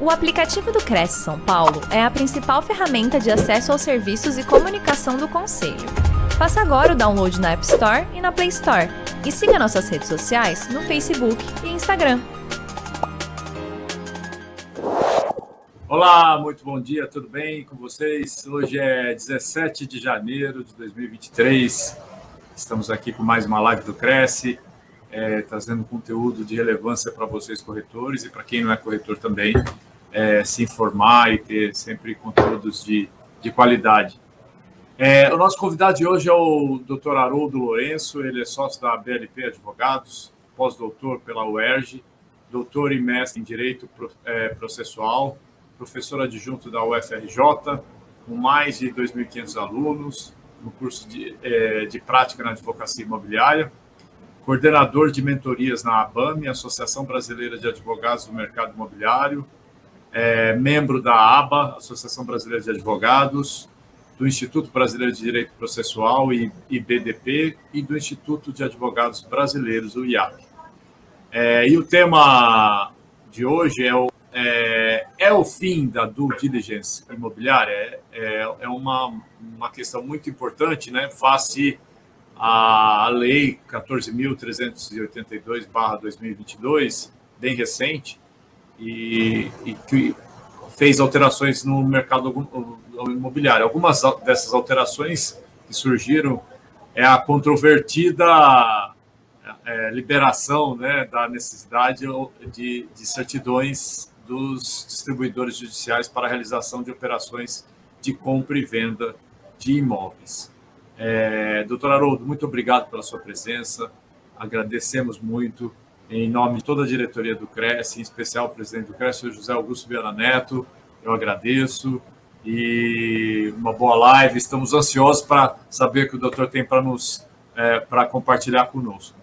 O aplicativo do Cresce São Paulo é a principal ferramenta de acesso aos serviços e comunicação do Conselho. Faça agora o download na App Store e na Play Store. E siga nossas redes sociais no Facebook e Instagram. Olá, muito bom dia, tudo bem com vocês? Hoje é 17 de janeiro de 2023. Estamos aqui com mais uma live do Cresce, é, trazendo conteúdo de relevância para vocês, corretores, e para quem não é corretor também, é, se informar e ter sempre conteúdos de, de qualidade. É, o nosso convidado de hoje é o Dr. Haroldo Lourenço, ele é sócio da BLP Advogados, pós-doutor pela UERJ, doutor e mestre em Direito é, Processual, professor adjunto da UFRJ, com mais de 2.500 alunos no curso de, é, de prática na advocacia imobiliária, coordenador de mentorias na ABAME, Associação Brasileira de Advogados do Mercado Imobiliário, é, membro da ABA, Associação Brasileira de Advogados, do Instituto Brasileiro de Direito Processual, IBDP, e do Instituto de Advogados Brasileiros, o IAP. É, e o tema de hoje é o, é, é o fim da due diligence imobiliária? É, é, é uma, uma questão muito importante, né, face à Lei 14.382-2022, bem recente, e, e que fez alterações no mercado imobiliário. Algumas dessas alterações que surgiram é a controvertida é, liberação né, da necessidade de, de certidões dos distribuidores judiciais para a realização de operações de compra e venda de imóveis. É, doutor Haroldo, muito obrigado pela sua presença, agradecemos muito em nome de toda a diretoria do Cresce, em especial o presidente do Cresce, o José Augusto Viana Neto, eu agradeço e uma boa live. Estamos ansiosos para saber o que o doutor tem para nos é, para compartilhar conosco.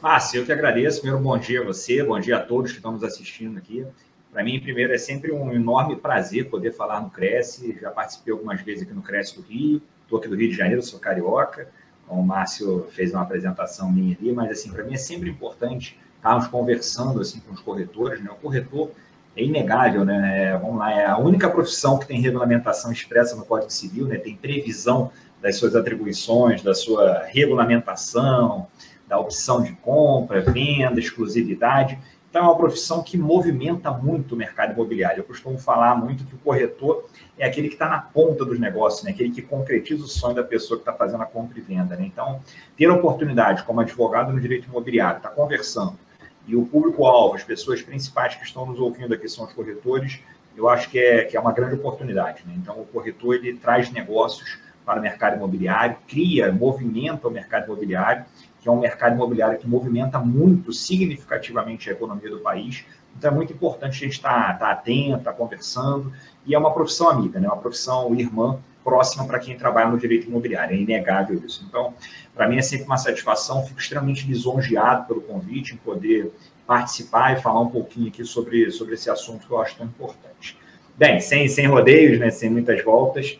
Márcio, eu que agradeço. Primeiro, bom dia a você, bom dia a todos que estão nos assistindo aqui. Para mim, primeiro, é sempre um enorme prazer poder falar no Cresce. Já participei algumas vezes aqui no Cresce do Rio, estou aqui do Rio de Janeiro, sou carioca o Márcio fez uma apresentação minha ali, mas assim, para mim é sempre importante estarmos conversando assim com os corretores, né? O corretor é inegável, né? É, vamos lá, é a única profissão que tem regulamentação expressa no Código Civil, né? Tem previsão das suas atribuições, da sua regulamentação, da opção de compra, venda, exclusividade. Então, é uma profissão que movimenta muito o mercado imobiliário. Eu costumo falar muito que o corretor é aquele que está na ponta dos negócios, né? aquele que concretiza o sonho da pessoa que está fazendo a compra e venda. Né? Então, ter a oportunidade, como advogado no direito imobiliário, estar tá conversando, e o público-alvo, as pessoas principais que estão nos ouvindo aqui são os corretores, eu acho que é, que é uma grande oportunidade. Né? Então, o corretor ele traz negócios para o mercado imobiliário, cria, movimenta o mercado imobiliário que é um mercado imobiliário que movimenta muito significativamente a economia do país. Então é muito importante a gente estar, tá, tá atento, estar tá conversando, e é uma profissão amiga, né? uma profissão irmã próxima para quem trabalha no direito imobiliário, é inegável isso. Então, para mim é sempre uma satisfação, fico extremamente lisonjeado pelo convite, em poder participar e falar um pouquinho aqui sobre, sobre esse assunto que eu acho tão importante. Bem, sem, sem rodeios, né, sem muitas voltas,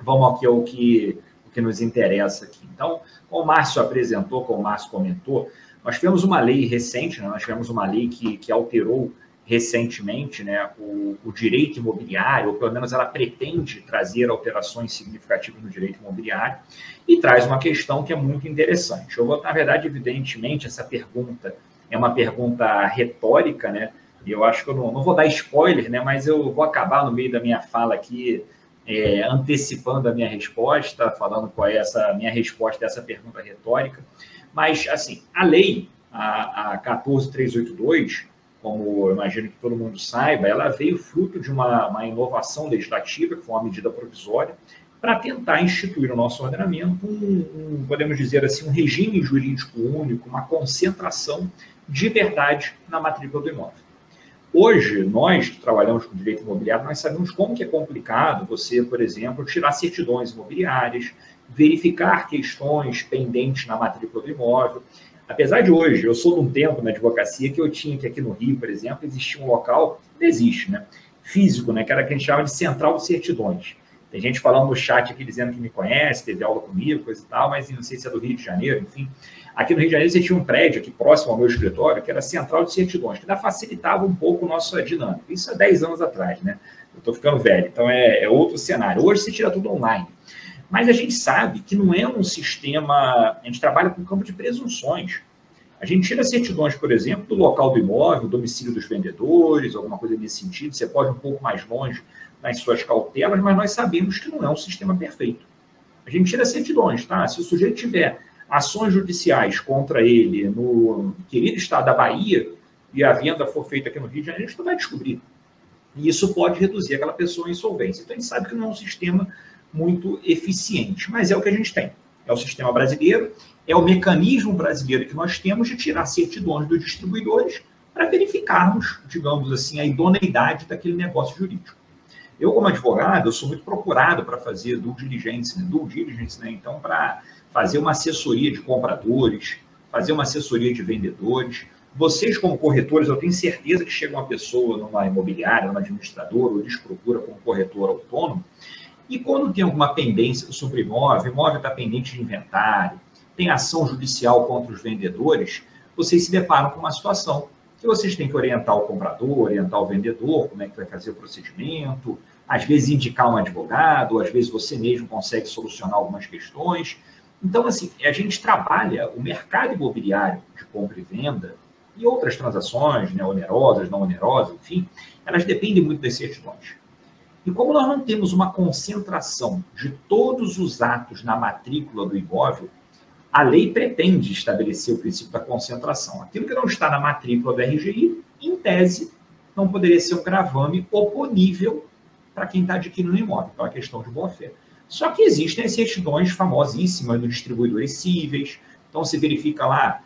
vamos aqui ao que, o que nos interessa aqui. Então, como o Márcio apresentou, como o Márcio comentou, nós tivemos uma lei recente, né? nós tivemos uma lei que, que alterou recentemente né, o, o, direito imobiliário, ou pelo menos ela pretende trazer alterações significativas no direito imobiliário, e traz uma questão que é muito interessante. Eu vou, na verdade, evidentemente, essa pergunta é uma pergunta retórica, né? E eu acho que eu não, não vou dar spoiler, né? Mas eu vou acabar no meio da minha fala aqui é, antecipando a minha resposta, falando qual é essa minha resposta a essa pergunta retórica. Mas, assim, a lei, a, a 14382, como eu imagino que todo mundo saiba, ela veio fruto de uma, uma inovação legislativa, que foi uma medida provisória, para tentar instituir no nosso ordenamento um, um, podemos dizer assim, um regime jurídico único, uma concentração de verdade na matrícula do imóvel. Hoje, nós que trabalhamos com direito imobiliário, nós sabemos como que é complicado você, por exemplo, tirar certidões imobiliárias, verificar questões pendentes na matrícula do imóvel. Apesar de hoje, eu sou de um tempo na advocacia que eu tinha que aqui no Rio, por exemplo, existia um local, não existe, né? Físico, né? Que era que a gente chama de central de certidões. Tem gente falando no chat aqui dizendo que me conhece, teve aula comigo, coisa e tal, mas não sei se é do Rio de Janeiro, enfim. Aqui no Rio de Janeiro, tinha um prédio aqui próximo ao meu escritório, que era central de certidões, que ainda facilitava um pouco a nossa dinâmica. Isso há 10 anos atrás, né? Eu estou ficando velho, então é, é, outro cenário. Hoje se tira tudo online. Mas a gente sabe que não é um sistema. A gente trabalha com campo de presunções. A gente tira certidões, por exemplo, do local do imóvel, domicílio dos vendedores, alguma coisa nesse sentido. Você pode ir um pouco mais longe nas suas cautelas, mas nós sabemos que não é um sistema perfeito. A gente tira certidões, tá? Se o sujeito tiver ações judiciais contra ele no querido estado da Bahia e a venda for feita aqui no Rio de Janeiro, a gente não vai descobrir. E isso pode reduzir aquela pessoa em insolvência. Então, a gente sabe que não é um sistema muito eficiente, mas é o que a gente tem. É o sistema brasileiro, é o mecanismo brasileiro que nós temos de tirar certidões dos distribuidores para verificarmos, digamos assim, a idoneidade daquele negócio jurídico. Eu, como advogado, eu sou muito procurado para fazer due diligence, né? due diligence, né? Então, para fazer uma assessoria de compradores, fazer uma assessoria de vendedores. Vocês, como corretores, eu tenho certeza que chega uma pessoa numa imobiliária, numa administradora, ou lhes procura como corretor autônomo, e quando tem alguma pendência sobre imóvel, imóvel está pendente de inventário, tem ação judicial contra os vendedores, vocês se deparam com uma situação que vocês têm que orientar o comprador, orientar o vendedor, como é que vai fazer o procedimento, às vezes indicar um advogado, às vezes você mesmo consegue solucionar algumas questões. Então, assim, a gente trabalha o mercado imobiliário de compra e venda e outras transações, né, onerosas, não onerosas, enfim, elas dependem muito das certidões. E como nós não temos uma concentração de todos os atos na matrícula do imóvel, a lei pretende estabelecer o princípio da concentração. Aquilo que não está na matrícula do RGI, em tese, não poderia ser um gravame oponível para quem está adquirindo o imóvel. Então, é questão de boa-fé. Só que existem as certidões famosíssimas dos distribuidores cíveis. Então, se verifica lá,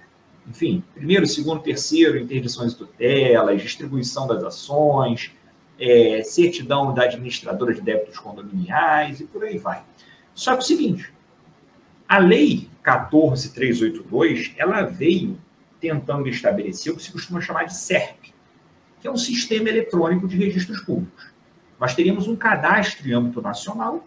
enfim, primeiro, segundo, terceiro, interdições tutelas, distribuição das ações, é, certidão da administradora de débitos condominiais e por aí vai. Só que é o seguinte, a lei 14382, ela veio tentando estabelecer o que se costuma chamar de SERP, que é um sistema eletrônico de registros públicos. Nós teríamos um cadastro em âmbito nacional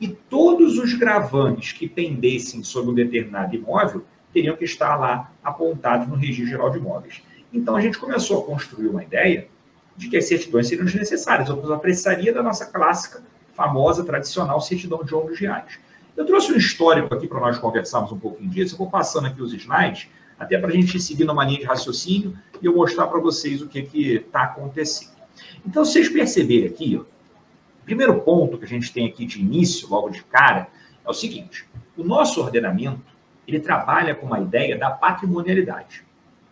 e todos os gravames que pendessem sobre um determinado imóvel teriam que estar lá apontados no Registro Geral de Imóveis. Então a gente começou a construir uma ideia de que as certidões seriam desnecessárias, ou a precisaria da nossa clássica, famosa, tradicional certidão de ônibus reais. Eu trouxe um histórico aqui para nós conversarmos um pouquinho disso, eu vou passando aqui os slides, até para a gente seguir numa linha de raciocínio e eu mostrar para vocês o que está acontecendo. Então, vocês perceberem aqui, ó, primeiro ponto que a gente tem aqui de início, logo de cara, é o seguinte: o nosso ordenamento ele trabalha com uma ideia da patrimonialidade.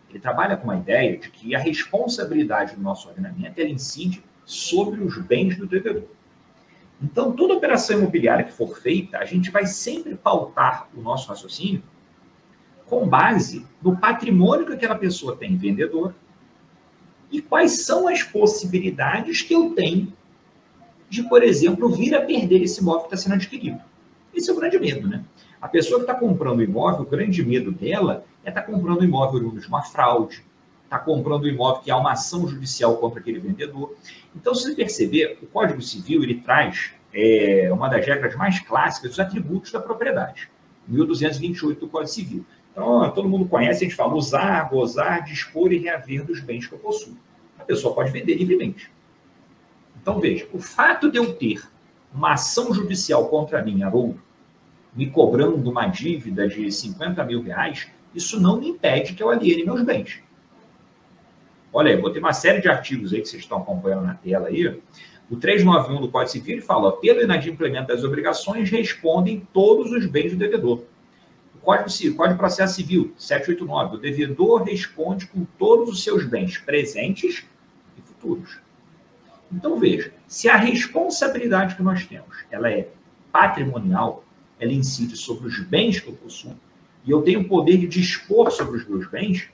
Ele trabalha com uma ideia de que a responsabilidade do nosso ordenamento ela incide sobre os bens do devedor. Então, toda operação imobiliária que for feita, a gente vai sempre pautar o nosso raciocínio com base no patrimônio que aquela pessoa tem vendedor e quais são as possibilidades que eu tenho de, por exemplo, vir a perder esse imóvel que está sendo adquirido. Esse é o grande medo, né? A pessoa que está comprando imóvel, o grande medo dela é estar tá comprando imóvel oriundo de uma fraude, está comprando imóvel que há uma ação judicial contra aquele vendedor. Então, se você perceber, o Código Civil ele traz é, uma das regras mais clássicas dos atributos da propriedade, 1228 do Código Civil. Então, todo mundo conhece, a gente fala usar, gozar, dispor e reaver dos bens que eu possuo. A pessoa pode vender livremente. Então, veja, o fato de eu ter uma ação judicial contra mim, Haroldo, me cobrando uma dívida de 50 mil reais, isso não me impede que eu aliene meus bens. Olha aí, botei uma série de artigos aí que vocês estão acompanhando na tela aí. O 391 do Código Civil ele fala, pelo inadimplemento das obrigações, respondem todos os bens do devedor. O Código, Civil, Código de Processo Civil, 789, o devedor responde com todos os seus bens presentes e futuros. Então, veja, se a responsabilidade que nós temos ela é patrimonial, ela incide sobre os bens que eu possuo, e eu tenho o poder de dispor sobre os meus bens,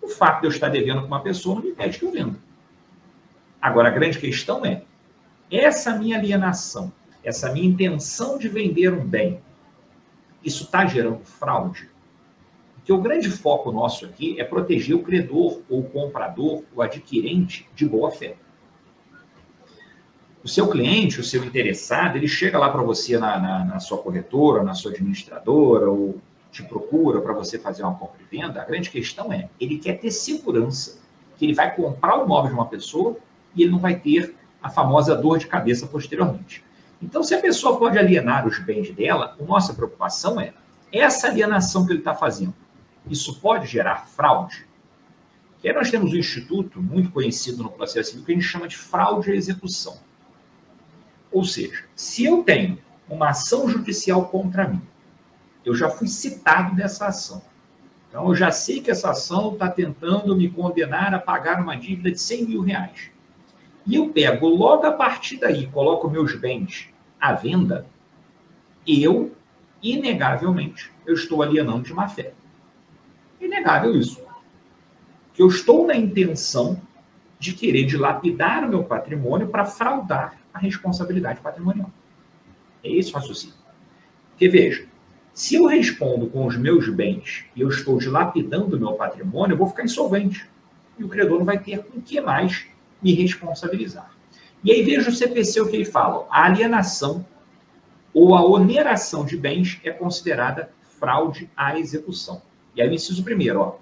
o fato de eu estar devendo com uma pessoa não me impede que eu venda. Agora, a grande questão é, essa minha alienação, essa minha intenção de vender um bem, isso está gerando fraude? Porque o grande foco nosso aqui é proteger o credor, ou o comprador, o adquirente de boa fé. O seu cliente, o seu interessado, ele chega lá para você na, na, na, sua corretora, na sua administradora, ou te procura para você fazer uma compra e venda, a grande questão é, ele quer ter segurança que ele vai comprar o imóvel de uma pessoa e ele não vai ter a famosa dor de cabeça posteriormente. Então, se a pessoa pode alienar os bens dela, a nossa preocupação é essa alienação que ele está fazendo. Isso pode gerar fraude? Que aí nós temos um instituto muito conhecido no processo civil que a gente chama de fraude à execução. Ou seja, se eu tenho uma ação judicial contra mim, eu já fui citado nessa ação. Então, eu já sei que essa ação está tentando me condenar a pagar uma dívida de 100 mil reais. E eu pego logo a partir daí, coloco meus bens à venda, eu, inegavelmente, eu estou alienando de má fé. Inegável isso. Que eu estou na intenção de querer dilapidar o meu patrimônio para fraudar responsabilidade patrimonial. É esse o raciocínio. Porque veja, se eu respondo com os meus bens e eu estou dilapidando o meu patrimônio, eu vou ficar insolvente. E o credor não vai ter com que mais me responsabilizar. E aí veja o CPC o que ele fala. A alienação ou a oneração de bens é considerada fraude à execução. E aí o inciso primeiro, ó,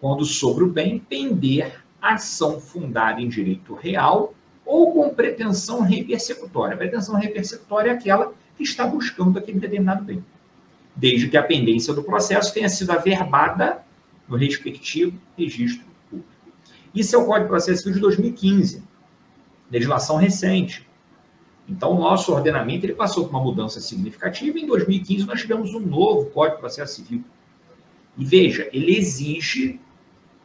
quando sobre o bem pender ação fundada em direito real ou com pretensão repersecutória. A pretensão repersecutória é aquela que está buscando aquele determinado bem desde que a pendência do processo tenha sido averbada no respectivo registro público. Isso é o Código de Processo Civil de 2015, legislação recente. Então, o nosso ordenamento ele passou por uma mudança significativa. Em 2015, nós tivemos um novo Código de Processo Civil. E veja, ele exige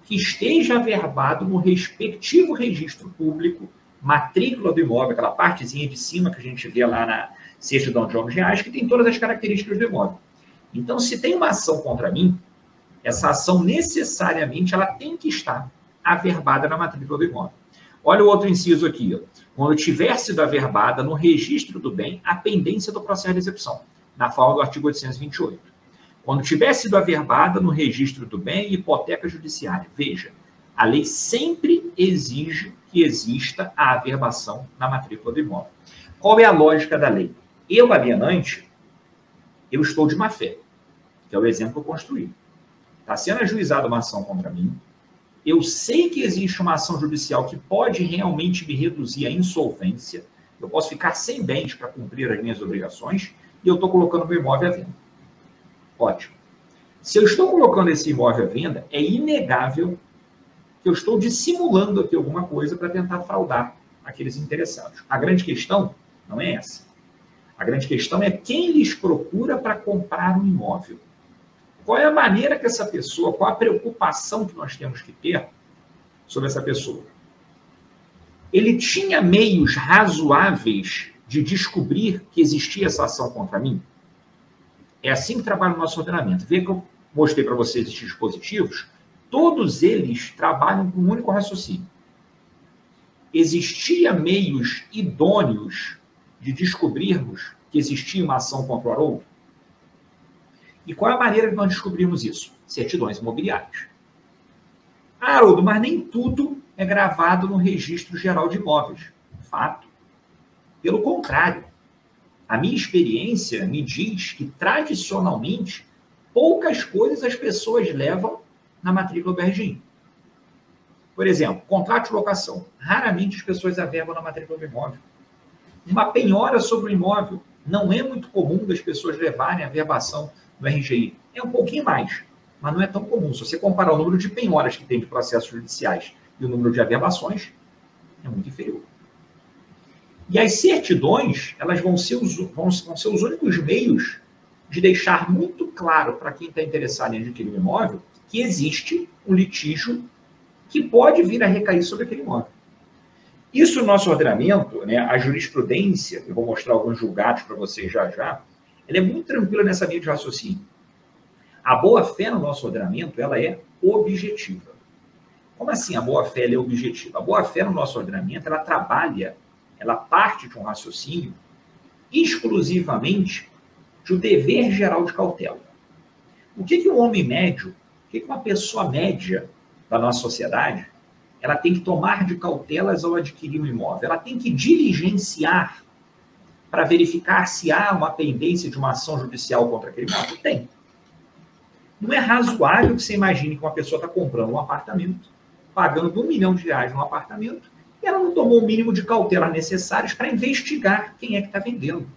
que esteja averbado no respectivo registro público, matrícula do imóvel, aquela partezinha de cima que a gente vê lá na certidão de homens reais, que tem todas as características do imóvel. Então, se tem uma ação contra mim, essa ação necessariamente ela tem que estar averbada na matrícula do imóvel. Olha o outro inciso aqui. Ó. Quando tiver sido averbada no registro do bem a pendência do processo de execução, na forma do artigo 828. Quando tiver sido averbada no registro do bem hipoteca judiciária. Veja, a lei sempre exige que exista a averbação na matrícula do imóvel. Qual é a lógica da lei? Eu, alienante, eu estou de má fé que é o exemplo que eu construí. Está sendo ajuizada uma ação contra mim. Eu sei que existe uma ação judicial que pode realmente me reduzir à insolvência. Eu posso ficar sem bens para cumprir as minhas obrigações e eu estou colocando meu imóvel à venda. Ótimo. Se eu estou colocando esse imóvel à venda, é inegável que eu estou dissimulando aqui alguma coisa para tentar fraudar aqueles interessados. A grande questão não é essa. A grande questão é quem lhes procura para comprar um imóvel. Qual é a maneira que essa pessoa, qual a preocupação que nós temos que ter sobre essa pessoa? Ele tinha meios razoáveis de descobrir que existia essa ação contra mim? É assim que trabalha o nosso ordenamento. Vê que eu mostrei para vocês esses dispositivos, todos eles trabalham com um único raciocínio. Existia meios idôneos de descobrirmos que existia uma ação contra o outro? E qual é a maneira de nós descobrirmos isso? Certidões imobiliárias. Ah, Haroldo, mas nem tudo é gravado no registro geral de imóveis. Fato. Pelo contrário, a minha experiência me diz que, tradicionalmente, poucas coisas as pessoas levam na matrícula do RGI. Por exemplo, contrato de locação. Raramente as pessoas averbam na matrícula do imóvel. Uma penhora sobre o imóvel. Não é muito comum das pessoas levarem a verbação no RGI. É um pouquinho mais, mas não é tão comum. Se você comparar o número de penhoras que tem de processos judiciais e o número de averbações, é muito inferior. E as certidões, elas vão ser os, vão, vão ser os únicos meios de deixar muito claro para quem está interessado em adquirir um imóvel que existe um litígio que pode vir a recair sobre aquele imóvel. Isso no nosso ordenamento, né, a jurisprudência, eu vou mostrar alguns julgados para vocês já já, ela é muito tranquila nessa linha de raciocínio. A boa-fé no nosso ordenamento, ela é objetiva. Como assim a boa-fé é objetiva? A boa-fé no nosso ordenamento, ela trabalha, ela parte de um raciocínio exclusivamente de um dever geral de cautela. O que, que um homem médio, o que, uma pessoa média da nossa sociedade, ela tem que tomar de cautelas ao adquirir um imóvel? Ela tem que diligenciar para verificar se há uma pendência de uma ação judicial contra aquele imóvel? Tem. Não é razoável que você imagine que uma pessoa está comprando um apartamento, pagando um milhão de reais num apartamento, e ela não tomou o mínimo de cautela necessários para investigar quem é que está vendendo.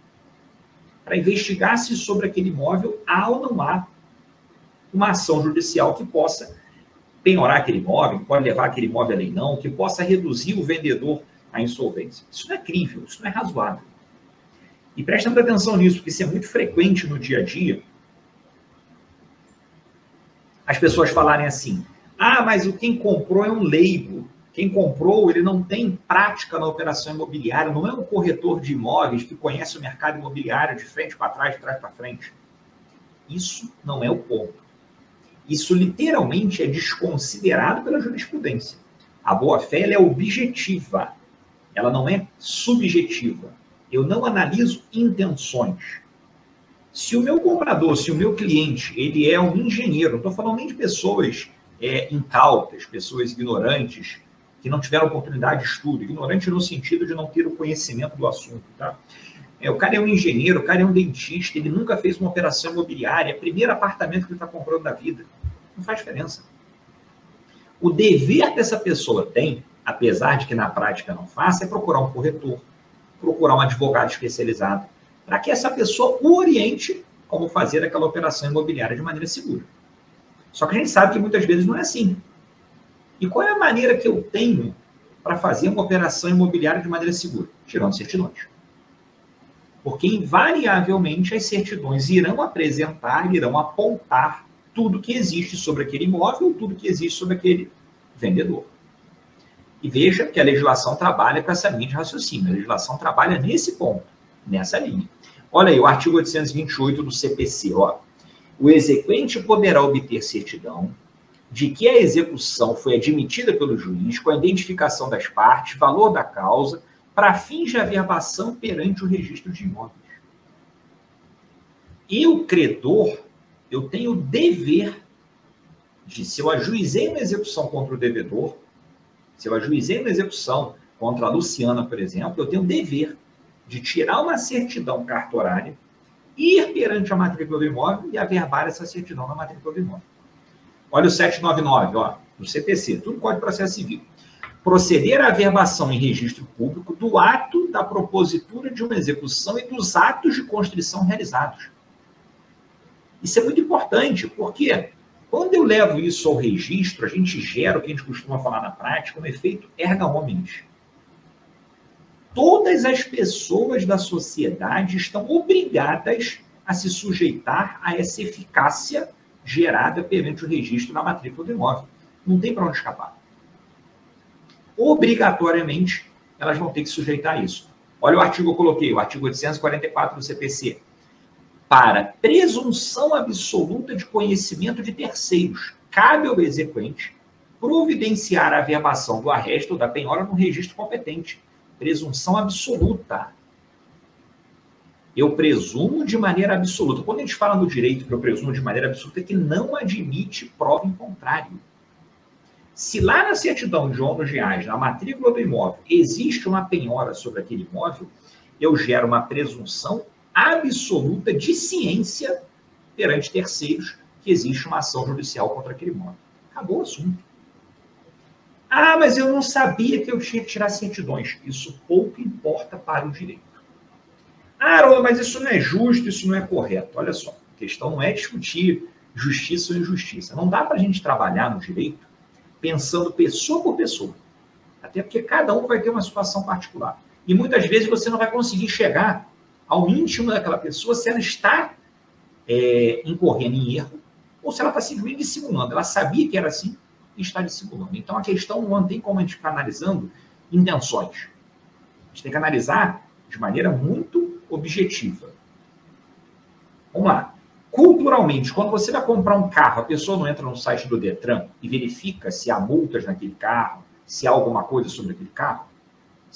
Para investigar se sobre aquele imóvel há ou não há uma ação judicial que possa penhorar aquele imóvel, que pode levar aquele imóvel a leilão, que possa reduzir o vendedor à insolvência. Isso não é crível, isso não é razoável. E muita atenção nisso, porque isso é muito frequente no dia a dia. As pessoas falarem assim: ah, mas o quem comprou é um leigo. Quem comprou, ele não tem prática na operação imobiliária, não é um corretor de imóveis que conhece o mercado imobiliário de frente para trás, de trás para frente. Isso não é o ponto. Isso literalmente é desconsiderado pela jurisprudência. A boa-fé é objetiva, ela não é subjetiva. Eu não analiso intenções. Se o meu comprador, se o meu cliente, ele é um engenheiro, não estou falando nem de pessoas é, incautas, pessoas ignorantes, que não tiveram oportunidade de estudo, ignorante no sentido de não ter o conhecimento do assunto, tá? É, o cara é um engenheiro, o cara é um dentista, ele nunca fez uma operação imobiliária, é primeiro apartamento que ele está comprando da vida. Não faz diferença. O dever dessa pessoa tem, apesar de que na prática não faça, é procurar um corretor, procurar um advogado especializado, para que essa pessoa o oriente como fazer aquela operação imobiliária de maneira segura. Só que a gente sabe que muitas vezes não é assim. E qual é a maneira que eu tenho para fazer uma operação imobiliária de maneira segura? Tirando certidões. Porque, invariavelmente, as certidões irão apresentar, irão apontar tudo que existe sobre aquele imóvel, tudo que existe sobre aquele vendedor. E veja que a legislação trabalha com essa linha de raciocínio. A legislação trabalha nesse ponto, nessa linha. Olha aí, o artigo 828 do CPC. Ó. O exequente poderá obter certidão de que a execução foi admitida pelo juiz com a identificação das partes, valor da causa, para fins de averbação perante o registro de imóveis. E o credor, eu tenho o dever de, se eu ajuizei uma execução contra o devedor, se eu ajuizei uma execução contra a Luciana, por exemplo, eu tenho o dever de tirar uma certidão cartorária, ir perante a matrícula do imóvel e averbar essa certidão na matrícula do imóvel. Olha o 799, ó, do CPC, tudo Código de Processo Civil. Proceder à averbação em registro público do ato da propositura de uma execução e dos atos de constrição realizados. Isso é muito importante, porque quando eu levo isso ao registro, a gente gera o que a gente costuma falar na prática, um efeito erga omnes. Todas as pessoas da sociedade estão obrigadas a se sujeitar a essa eficácia gerada perante o registro na matrícula do imóvel. Não tem para onde escapar. Obrigatoriamente, elas vão ter que sujeitar a isso. Olha o artigo que eu coloquei, o artigo 844 do CPC. Para presunção absoluta de conhecimento de terceiros, cabe ao exequente providenciar a averbação do arresto ou da penhora no registro competente. Presunção absoluta eu presumo de maneira absoluta. Quando a gente fala no direito que eu presumo de maneira absoluta, é que não admite prova em contrário. Se lá na certidão de ônus reais, na matrícula do imóvel, existe uma penhora sobre aquele imóvel, eu gero uma presunção absoluta de ciência perante terceiros que existe uma ação judicial contra aquele imóvel. Acabou o assunto. Ah, mas eu não sabia que eu tinha que tirar certidões. Isso pouco importa para o direito. Ah, mas isso não é justo, isso não é correto. Olha só, a questão não é discutir justiça ou injustiça. Não dá para a gente trabalhar no direito pensando pessoa por pessoa. Até porque cada um vai ter uma situação particular. E muitas vezes você não vai conseguir chegar ao íntimo daquela pessoa se ela está é, incorrendo em erro ou se ela está simplesmente dissimulando. Ela sabia que era assim e está dissimulando. Então a questão não tem como a gente ficar analisando intenções. A gente tem que analisar de maneira muito objetiva. Vamos lá. Culturalmente, quando você vai comprar um carro, a pessoa não entra no site do Detran e verifica se há multas naquele carro, se há alguma coisa sobre aquele carro.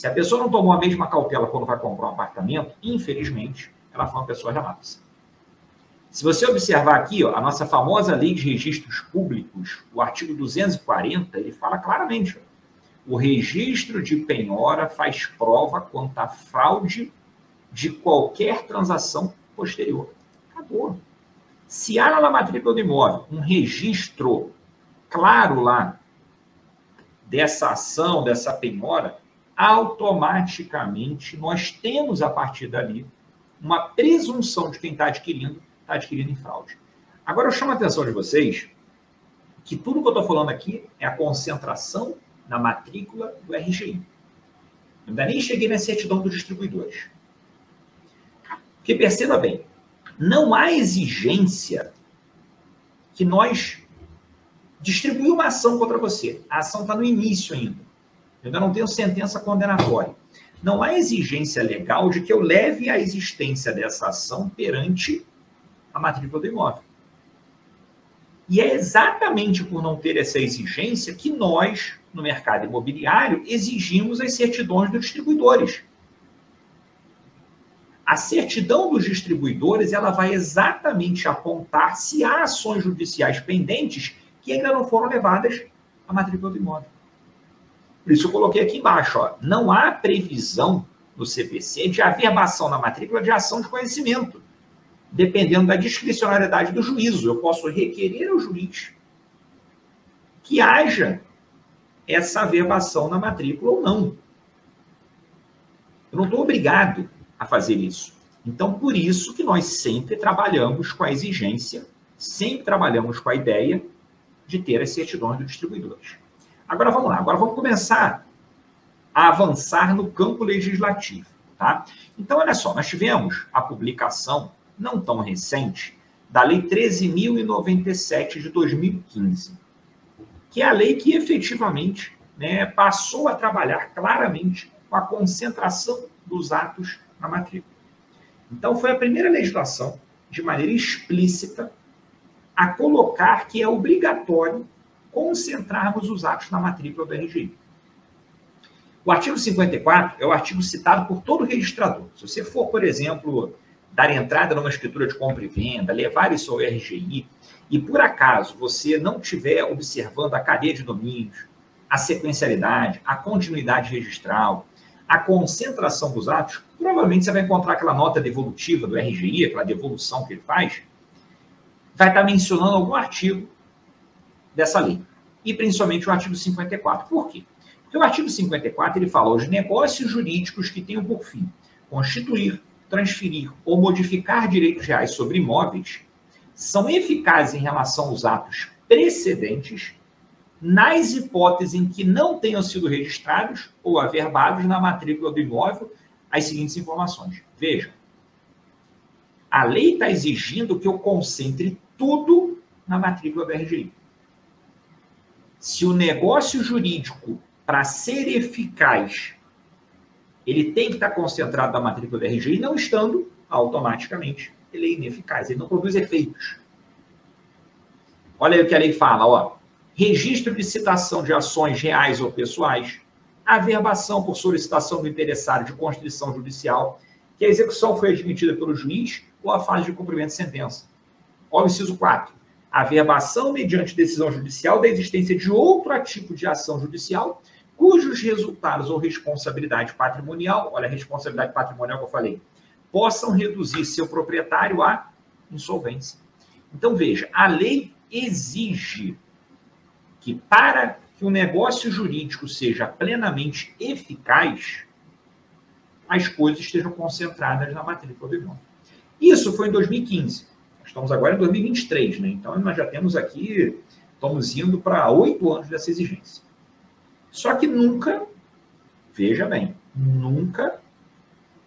Se a pessoa não tomou a mesma cautela quando vai comprar um apartamento, infelizmente, ela foi uma pessoa relapsa. Se você observar aqui, ó, a nossa famosa lei de registros públicos, o artigo 240, ele fala claramente: ó, o registro de penhora faz prova quanto à fraude de qualquer transação posterior. Acabou. Se há na matrícula do imóvel um registro claro lá dessa ação, dessa penhora, automaticamente nós temos a partir dali uma presunção de quem está adquirindo, está adquirindo em fraude. Agora eu chamo a atenção de vocês que tudo que eu estou falando aqui é a concentração na matrícula do RGI. Ainda nem cheguei na certidão dos distribuidores. Porque perceba bem, não há exigência que nós distribuir uma ação contra você. A ação está no início ainda. Eu ainda não tenho sentença condenatória. Não há exigência legal de que eu leve a existência dessa ação perante a matrícula do imóvel. E é exatamente por não ter essa exigência que nós, no mercado imobiliário, exigimos as certidões dos distribuidores. A certidão dos distribuidores ela vai exatamente apontar se há ações judiciais pendentes que ainda não foram levadas à matrícula do imóvel. Por isso eu coloquei aqui embaixo, ó, não há previsão no CPC de averbação na matrícula de ação de conhecimento, dependendo da discricionariedade do juízo. Eu posso requerer ao juiz que haja essa averbação na matrícula ou não. Eu não estou obrigado a fazer isso. Então, por isso que nós sempre trabalhamos com a exigência, sempre trabalhamos com a ideia de ter as certidões dos distribuidores. Agora vamos lá, agora vamos começar a avançar no campo legislativo. Tá? Então, olha só, nós tivemos a publicação, não tão recente, da Lei 13.097 de 2015, que é a lei que efetivamente né, passou a trabalhar claramente com a concentração dos atos na matrícula. Então, foi a primeira legislação, de maneira explícita, a colocar que é obrigatório concentrarmos os atos na matrícula do RGI. O artigo 54 é o artigo citado por todo registrador. Se você for, por exemplo, dar entrada numa escritura de compra e venda, levar isso ao RGI, e por acaso você não estiver observando a cadeia de domínios, a sequencialidade, a continuidade registral, a concentração dos atos, provavelmente você vai encontrar aquela nota devolutiva do RGI, aquela devolução que ele faz, vai estar mencionando algum artigo dessa lei. E principalmente o artigo 54. Por quê? Porque o artigo 54 ele fala os negócios jurídicos que tenham por fim constituir, transferir ou modificar direitos reais sobre imóveis são eficazes em relação aos atos precedentes nas hipóteses em que não tenham sido registrados ou averbados na matrícula do imóvel as seguintes informações. Vejam, a lei está exigindo que eu concentre tudo na matrícula do RGI. Se o negócio jurídico, para ser eficaz, ele tem que estar concentrado na matrícula do RGI, não estando, automaticamente, ele é ineficaz, ele não produz efeitos. Olha aí o que a lei fala, ó. Registro de citação de ações reais ou pessoais, averbação por solicitação do interessario de constrição judicial, que a execução foi admitida pelo juiz ou a fase de cumprimento de sentença. Olha o inciso 4. A averbação mediante decisão judicial da existência de outro tipo de ação judicial cujos resultados ou responsabilidade patrimonial, olha a responsabilidade patrimonial que eu falei, possam reduzir seu proprietário à insolvência. Então, veja, a lei exige que para que o negócio jurídico seja plenamente eficaz, as coisas estejam concentradas na matrícula do imóvel. Isso foi em 2015. Estamos agora em 2023, né? Então nós já temos aqui, estamos indo para oito anos dessa exigência. Só que nunca, veja bem, nunca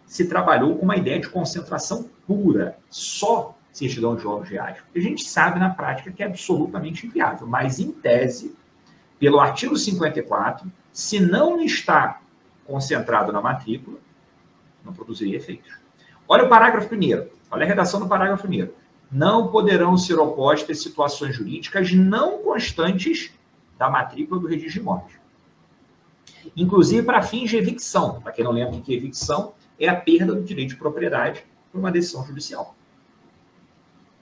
se trabalhou com uma ideia de concentração pura, só certidão de jogos reais. Porque a gente sabe na prática que é absolutamente inviável, mas em tese, pelo artigo 54, se não está concentrado na matrícula, não produziria efeitos. Olha o parágrafo primeiro. Olha a redação do parágrafo primeiro. Não poderão ser opostas situações jurídicas não constantes da matrícula do registro de imóveis. Inclusive para fins de evicção. Para quem não lembra que evicção é a perda do direito de propriedade por uma decisão judicial.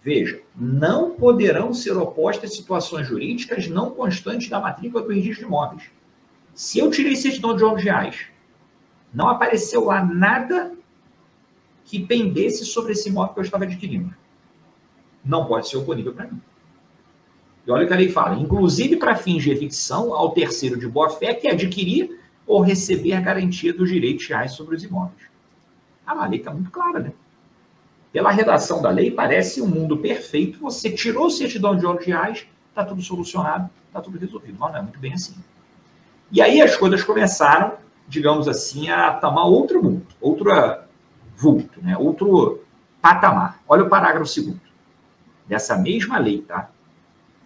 Veja, não poderão ser opostas situações jurídicas não constantes da matrícula do registro de imóveis. Se eu tirei certidão de jogos reais, não apareceu lá nada que pendesse sobre esse imóvel que eu estava adquirindo. Não pode ser oponível para mim. E olha o que a lei fala: inclusive para fins de evicção ao terceiro de boa-fé que adquirir ou receber a garantia dos direitos reais sobre os imóveis. Ah, a lei está muito clara, né? Pela redação da lei, parece um mundo perfeito. Você tirou certidão de ônus reais, está tudo solucionado, está tudo resolvido. Mas não é muito bem assim. E aí as coisas começaram, digamos assim, a tomar outro mundo, outro vulto, né? outro patamar. Olha o parágrafo segundo dessa mesma lei, tá?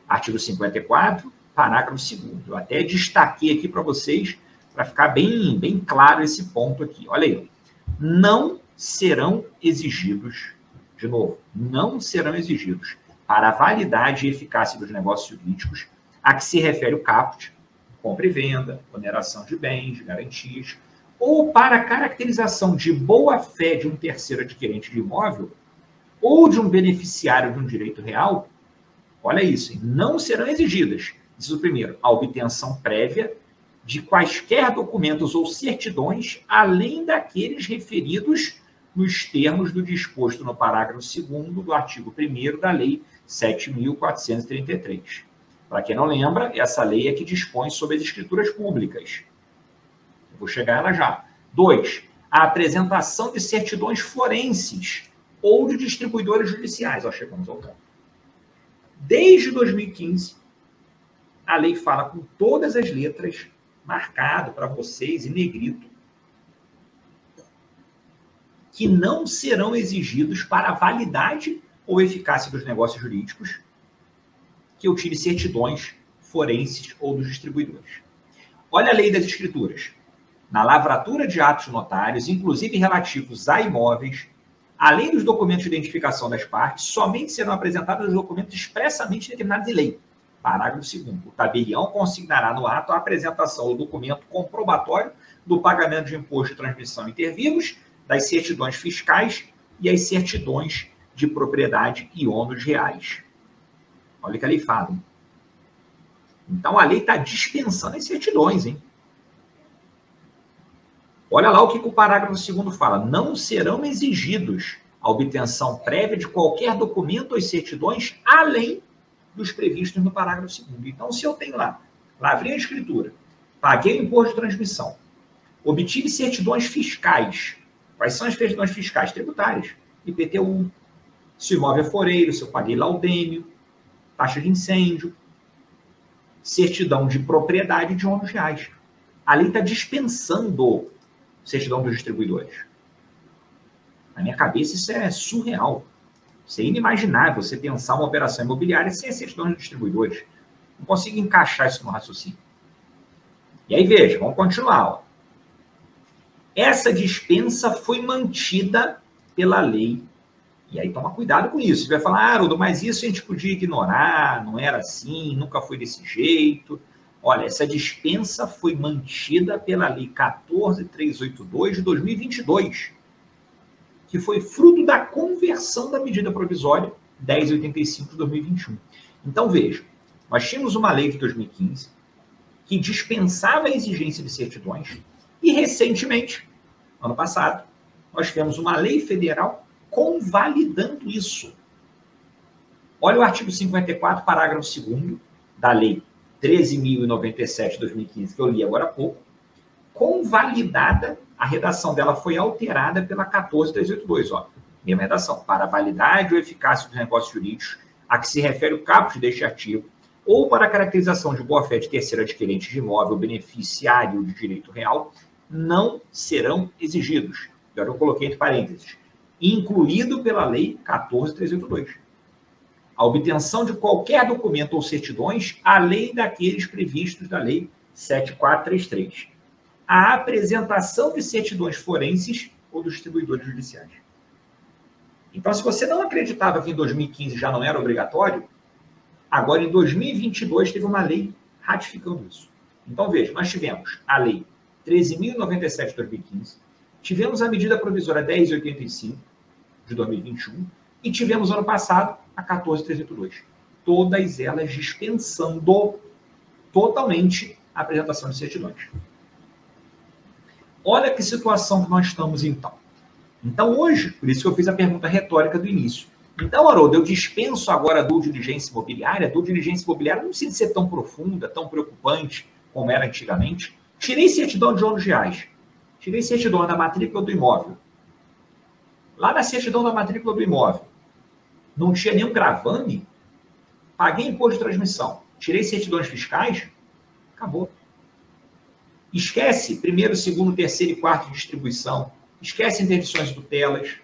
Artigo 54, parágrafo 2 Eu até destaquei aqui para vocês, para ficar bem, bem claro esse ponto aqui. Olha aí. Não serão exigidos, de novo, não serão exigidos para a validade e eficácia dos negócios jurídicos a que se refere o caput, compra e venda, oneração de bens, garantias, ou para a caracterização de boa-fé de um terceiro adquirente de imóvel ou de um beneficiário de um direito real, olha isso, não serão exigidas, diz o primeiro, a obtenção prévia de quaisquer documentos ou certidões, além daqueles referidos nos termos do disposto no parágrafo 2 do artigo 1 da Lei 7.433. Para quem não lembra, essa lei é que dispõe sobre as escrituras públicas. Eu vou chegar a ela já. Dois, a apresentação de certidões forenses ou de distribuidores judiciais. Ó, chegamos ao ponto. Desde 2015, a lei fala com todas as letras, marcado para vocês em negrito, que não serão exigidos para a validade ou eficácia dos negócios jurídicos que eu tire certidões forenses ou dos distribuidores. Olha a lei das escrituras. Na lavratura de atos notários, inclusive relativos a imóveis, Além dos documentos de identificação das partes, somente serão apresentados os documentos expressamente determinados em lei. Parágrafo 2 O tabelião consignará no ato a apresentação do documento comprobatório do pagamento de imposto de transmissão intervivos, das certidões fiscais e as certidões de propriedade e ônus reais. Olha o que a lei fala. Hein? Então a lei está dispensando as certidões, hein? Olha lá o que, o parágrafo segundo fala. Não serão exigidos a obtenção prévia de qualquer documento ou certidões além dos previstos no parágrafo segundo. Então, se eu tenho lá, lavrei a escritura, paguei o imposto de transmissão, obtive certidões fiscais. Quais são as certidões fiscais? Tributárias. IPTU, se o imóvel é foreiro, se eu paguei laudêmio, taxa de incêndio, certidão de propriedade de ônus reais. A lei está dispensando certidão dos distribuidores. Na minha cabeça, isso é surreal. Isso é inimaginável você pensar uma operação imobiliária sem a certidão dos distribuidores. Não consigo encaixar isso no raciocínio. E aí, veja, vamos continuar. Ó. Essa dispensa foi mantida pela lei. E aí, toma cuidado com isso. Você vai falar, ah, mas isso a gente podia ignorar, não era assim, nunca foi desse jeito. Olha, essa dispensa foi mantida pela Lei 14382 de 2022, que foi fruto da conversão da medida provisória 1085 de 2021. Então, veja, nós tínhamos uma lei de 2015 que dispensava a exigência de certidões e, recentemente, ano passado, nós tivemos uma lei federal convalidando isso. Olha o artigo 54, parágrafo 2 da lei 13.097 de 2015, que eu li agora há pouco, convalidada, a redação dela foi alterada pela 14382, ó. Mesma redação, para a validade ou eficácia dos negócios jurídicos a que se refere o caput deste artigo, ou para a caracterização de boa-fé de terceiro adquirente de imóvel beneficiário de direito real, não serão exigidos. Agora eu coloquei entre parênteses, incluído pela Lei 14382 a obtenção de qualquer documento ou certidões, além daqueles previstos da Lei 7433. A apresentação de certidões forenses ou dos distribuidores judiciais. Então, se você não acreditava que em 2015 já não era obrigatório, agora em 2022 teve uma lei ratificando isso. Então, veja, nós tivemos a Lei 13.097 de 2015, tivemos a medida provisória 1085 de 2021 e tivemos ano passado a 14382. Todas elas dispensando totalmente a apresentação de certidões. Olha que situação que nós estamos então. Então, hoje, por isso que eu fiz a pergunta retórica do início, Então, Haroldo, eu dispenso agora a due diligência imobiliária. A due diligência imobiliária não precisa ser tão profunda, tão preocupante como era antigamente. Tirei certidão de ônus reais. Tirei certidão da matrícula do imóvel. Lá na certidão da matrícula do imóvel, não tinha nenhum gravame. Paguei imposto de transmissão. Tirei certidões fiscais. Acabou. Esquece primeiro, segundo, terceiro e quarto distribuição. Esquece interdições tutelas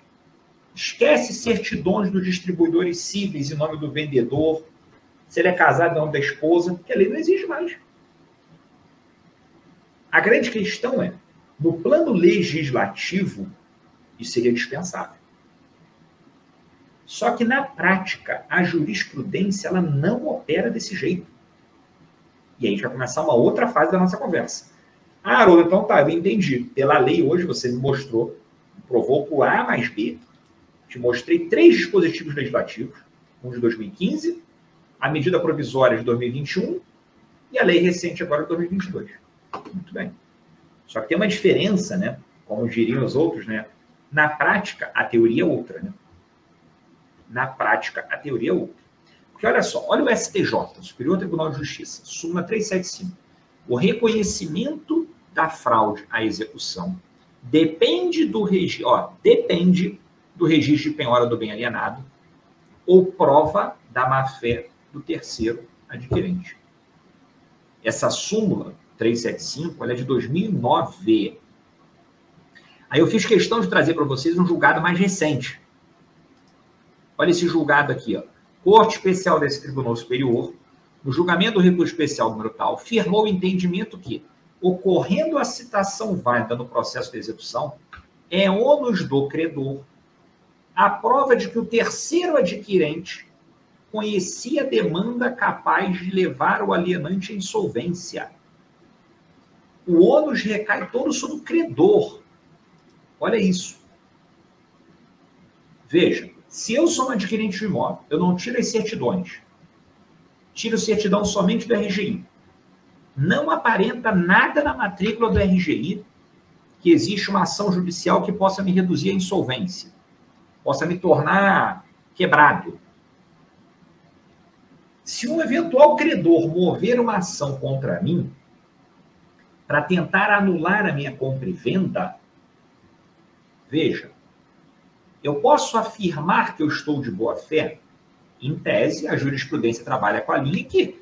Esquece certidões dos distribuidores cíveis em nome do vendedor, se ele é casado em nome da esposa, que a lei não exige mais. A grande questão é, no plano legislativo, isso seria dispensável. Só que na prática, a jurisprudência ela não opera desse jeito. E aí a gente vai começar uma outra fase da nossa conversa. Ah, Haroldo, então tá, eu entendi. Pela lei hoje você me mostrou, provou por A mais B, te mostrei três dispositivos legislativos, um de 2015, a medida provisória de 2021 e a lei recente agora de 2022. Muito bem. Só que tem uma diferença, né? Como diriam os outros, né? Na prática, a teoria é outra, né? Na prática, a teoria é outra. Porque olha só, olha o STJ, Superior Tribunal de Justiça, súmula 375. O reconhecimento da fraude à execução depende do regime, ó, depende do registro de penhora do bem alienado ou prova da má-fé do terceiro adquirente. Essa súmula 375 ela é de 2009. Aí eu fiz questão de trazer para vocês um julgado mais recente. Olha esse julgado aqui, ó. Corte Especial desse Tribunal Superior, no julgamento do recurso especial número tal, firmou o entendimento que, ocorrendo a citação válida no processo de execução, é ônus do credor a prova de que o terceiro adquirente conhecia a demanda capaz de levar o alienante à insolvência. O ônus recai todo sobre o credor. Olha isso. Veja, se eu sou um adquirente de imóvel, eu não tiro as certidões, tiro certidão somente do RGI. Não aparenta nada na matrícula do RGI que existe uma ação judicial que possa me reduzir à insolvência possa me tornar quebrado. Se um eventual credor mover uma ação contra mim para tentar anular a minha compra e venda, veja, eu posso afirmar que eu estou de boa fé? Em tese, a jurisprudência trabalha com a linha que,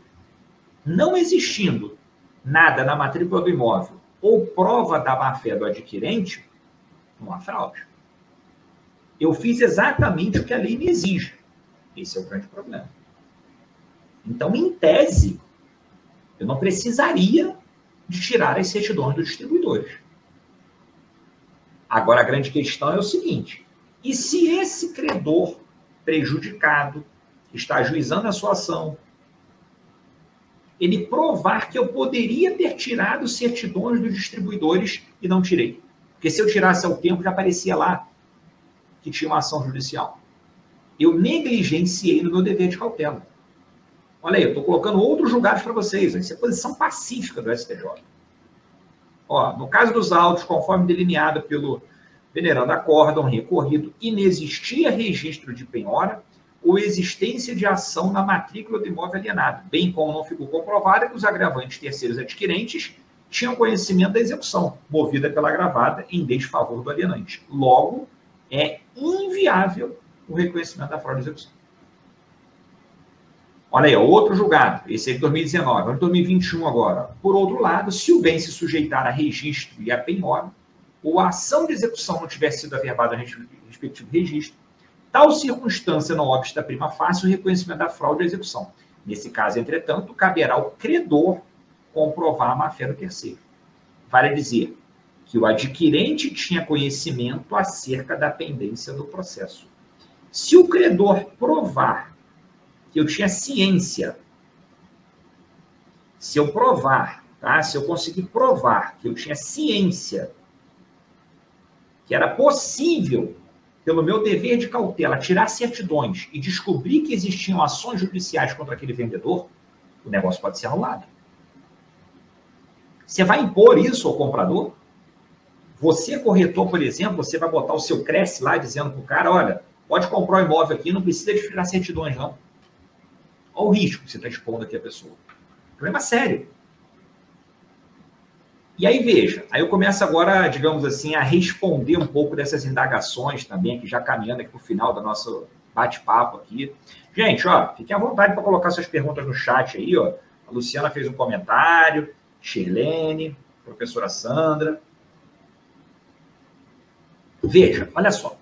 não existindo nada na matrícula do imóvel ou prova da má-fé do adquirente, não há fraude. Eu fiz exatamente o que a lei me exige. Esse é o grande problema. Então, em tese, eu não precisaria de tirar as certidões dos distribuidores. Agora, a grande questão é o seguinte: e se esse credor prejudicado está ajuizando a sua ação, ele provar que eu poderia ter tirado certidões dos distribuidores e não tirei? Porque se eu tirasse ao tempo, já aparecia lá que tinha uma ação judicial. Eu negligenciei no meu dever de cautela. Olha aí, eu estou colocando outros julgados para vocês. Isso é posição pacífica do STJ. Ó, no caso dos autos, conforme delineado pelo venerando acórdão recorrido, inexistia registro de penhora ou existência de ação na matrícula do imóvel alienado, bem como não ficou comprovada que os agravantes terceiros adquirentes tinham conhecimento da execução, movida pela agravada em desfavor do alienante. Logo, é inviável o reconhecimento da fraude de execução. Olha aí, outro julgado, esse é de 2019, vamos 2021 agora. Por outro lado, se o bem se sujeitar a registro e a penhora, ou a ação de execução não tiver sido averbada no respectivo registro, tal circunstância não obsta prima facie o reconhecimento da fraude à execução. Nesse caso, entretanto, caberá ao credor comprovar a má-fé do terceiro. Vale dizer, que o adquirente tinha conhecimento acerca da pendência do processo. Se o credor provar que eu tinha ciência, se eu provar, tá? Se eu conseguir provar que eu tinha ciência que era possível, pelo meu dever de cautela, tirar certidões e descobrir que existiam ações judiciais contra aquele vendedor, o negócio pode ser anulado. Você vai impor isso ao comprador? Você, corretor, por exemplo, você vai botar o seu Cresce lá dizendo para o cara, olha, Pode comprar um imóvel aqui, não precisa de tirar certidões, não. Olha o risco que você está expondo aqui a pessoa. Problema sério. E aí, veja, aí eu começo agora, digamos assim, a responder um pouco dessas indagações também, aqui já caminhando aqui para o final do nosso bate-papo aqui. Gente, ó, fiquem à vontade para colocar suas perguntas no chat aí, ó. A Luciana fez um comentário, Shirlene, professora Sandra. Veja, olha só.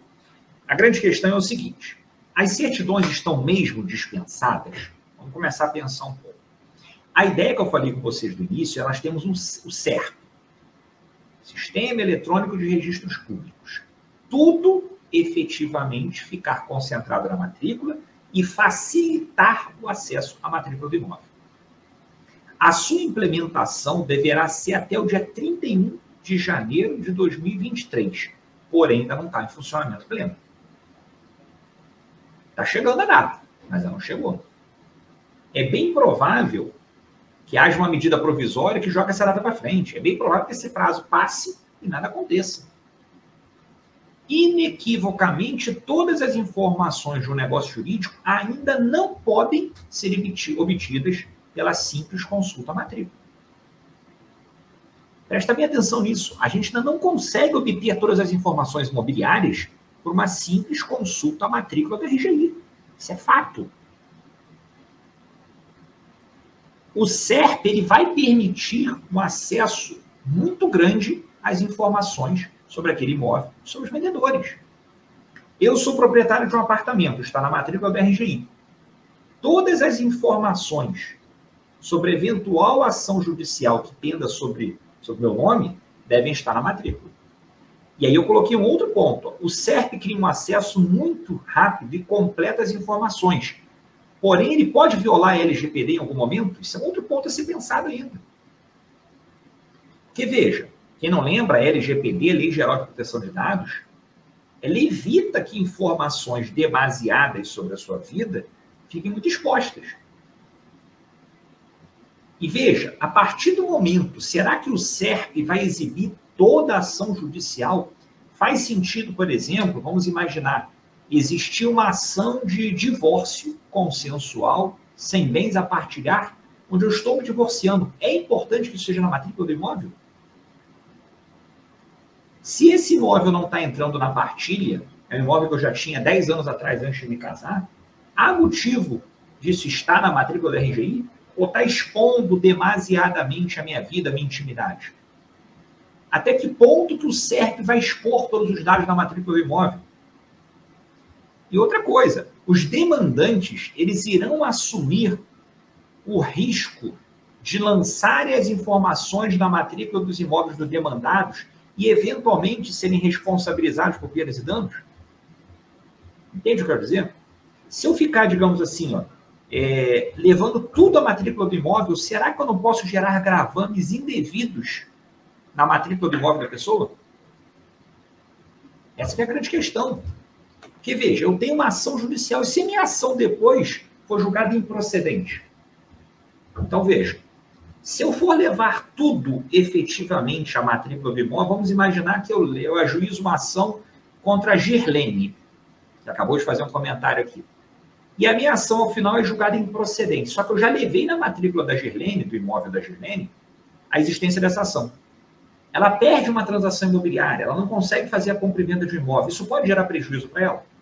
A grande questão é o seguinte: as certidões estão mesmo dispensadas? Vamos começar a pensar um pouco. A ideia que eu falei com vocês no início, é nós temos um, o CERP, Sistema Eletrônico de Registros Públicos. Tudo efetivamente ficar concentrado na matrícula e facilitar o acesso à matrícula do imóvel. A sua implementação deverá ser até o dia 31 de janeiro de 2023, porém ainda não está em funcionamento pleno. Está chegando a data, mas ela não chegou. É bem provável que haja uma medida provisória que joga essa data para frente. É bem provável que esse prazo passe e nada aconteça. Inequivocamente, todas as informações de um negócio jurídico ainda não podem ser obtidas pela simples consulta matrícula. Presta bem atenção nisso. A gente ainda não consegue obter todas as informações imobiliárias por uma simples consulta à matrícula da RGI. Isso é fato. O SERP ele vai permitir um acesso muito grande às informações sobre aquele imóvel, sobre os vendedores. Eu sou proprietário de um apartamento, está na matrícula do RGI. Todas as informações sobre eventual ação judicial que penda sobre sobre meu nome devem estar na matrícula. E aí eu coloquei um outro ponto. O SERP cria um acesso muito rápido e completo às informações Porém, ele pode violar a LGPD em algum momento? Isso é outro ponto a ser pensado ainda. Porque veja, quem não lembra, a LGPD, Lei Geral de Proteção de Dados, ela evita que informações demasiadas sobre a sua vida fiquem muito expostas. E veja, a partir do momento, será que o SERP vai exibir toda a ação judicial? Faz sentido, por exemplo, vamos imaginar, existia uma ação de divórcio consensual, sem bens a partilhar, onde eu estou me divorciando. É importante que isso seja na matrícula do imóvel? Se esse imóvel não está entrando na partilha, é um imóvel que eu já tinha 10 anos atrás, antes de me casar, há motivo disso estar na matrícula da RGI? Ou está expondo demasiadamente a minha vida, a minha intimidade? Até que ponto que o SERP vai expor todos os dados na matrícula do imóvel? E outra coisa, os demandantes, eles irão assumir o risco de lançarem as informações da matrícula dos imóveis dos demandados e, eventualmente, serem responsabilizados por perdas e danos? Entende o que eu quero dizer? Se eu ficar, digamos assim, ó, é, levando tudo à matrícula do imóvel, será que eu não posso gerar gravames indevidos na matrícula do imóvel da pessoa? Essa é a grande questão. Porque, veja, eu tenho uma ação judicial e se minha ação depois for julgada improcedente. Então, veja, se eu for levar tudo efetivamente à matrícula do imóvel, vamos imaginar que eu, eu ajuizo uma ação contra a Girlene, que acabou de fazer um comentário aqui. E a minha ação, ao final, é julgada improcedente. Só que eu já levei na matrícula da Girlene, do imóvel da Girlene, a existência dessa ação. Ela perde uma transação imobiliária, ela não consegue fazer a compra de um imóvel. Isso pode gerar prejuízo para ela?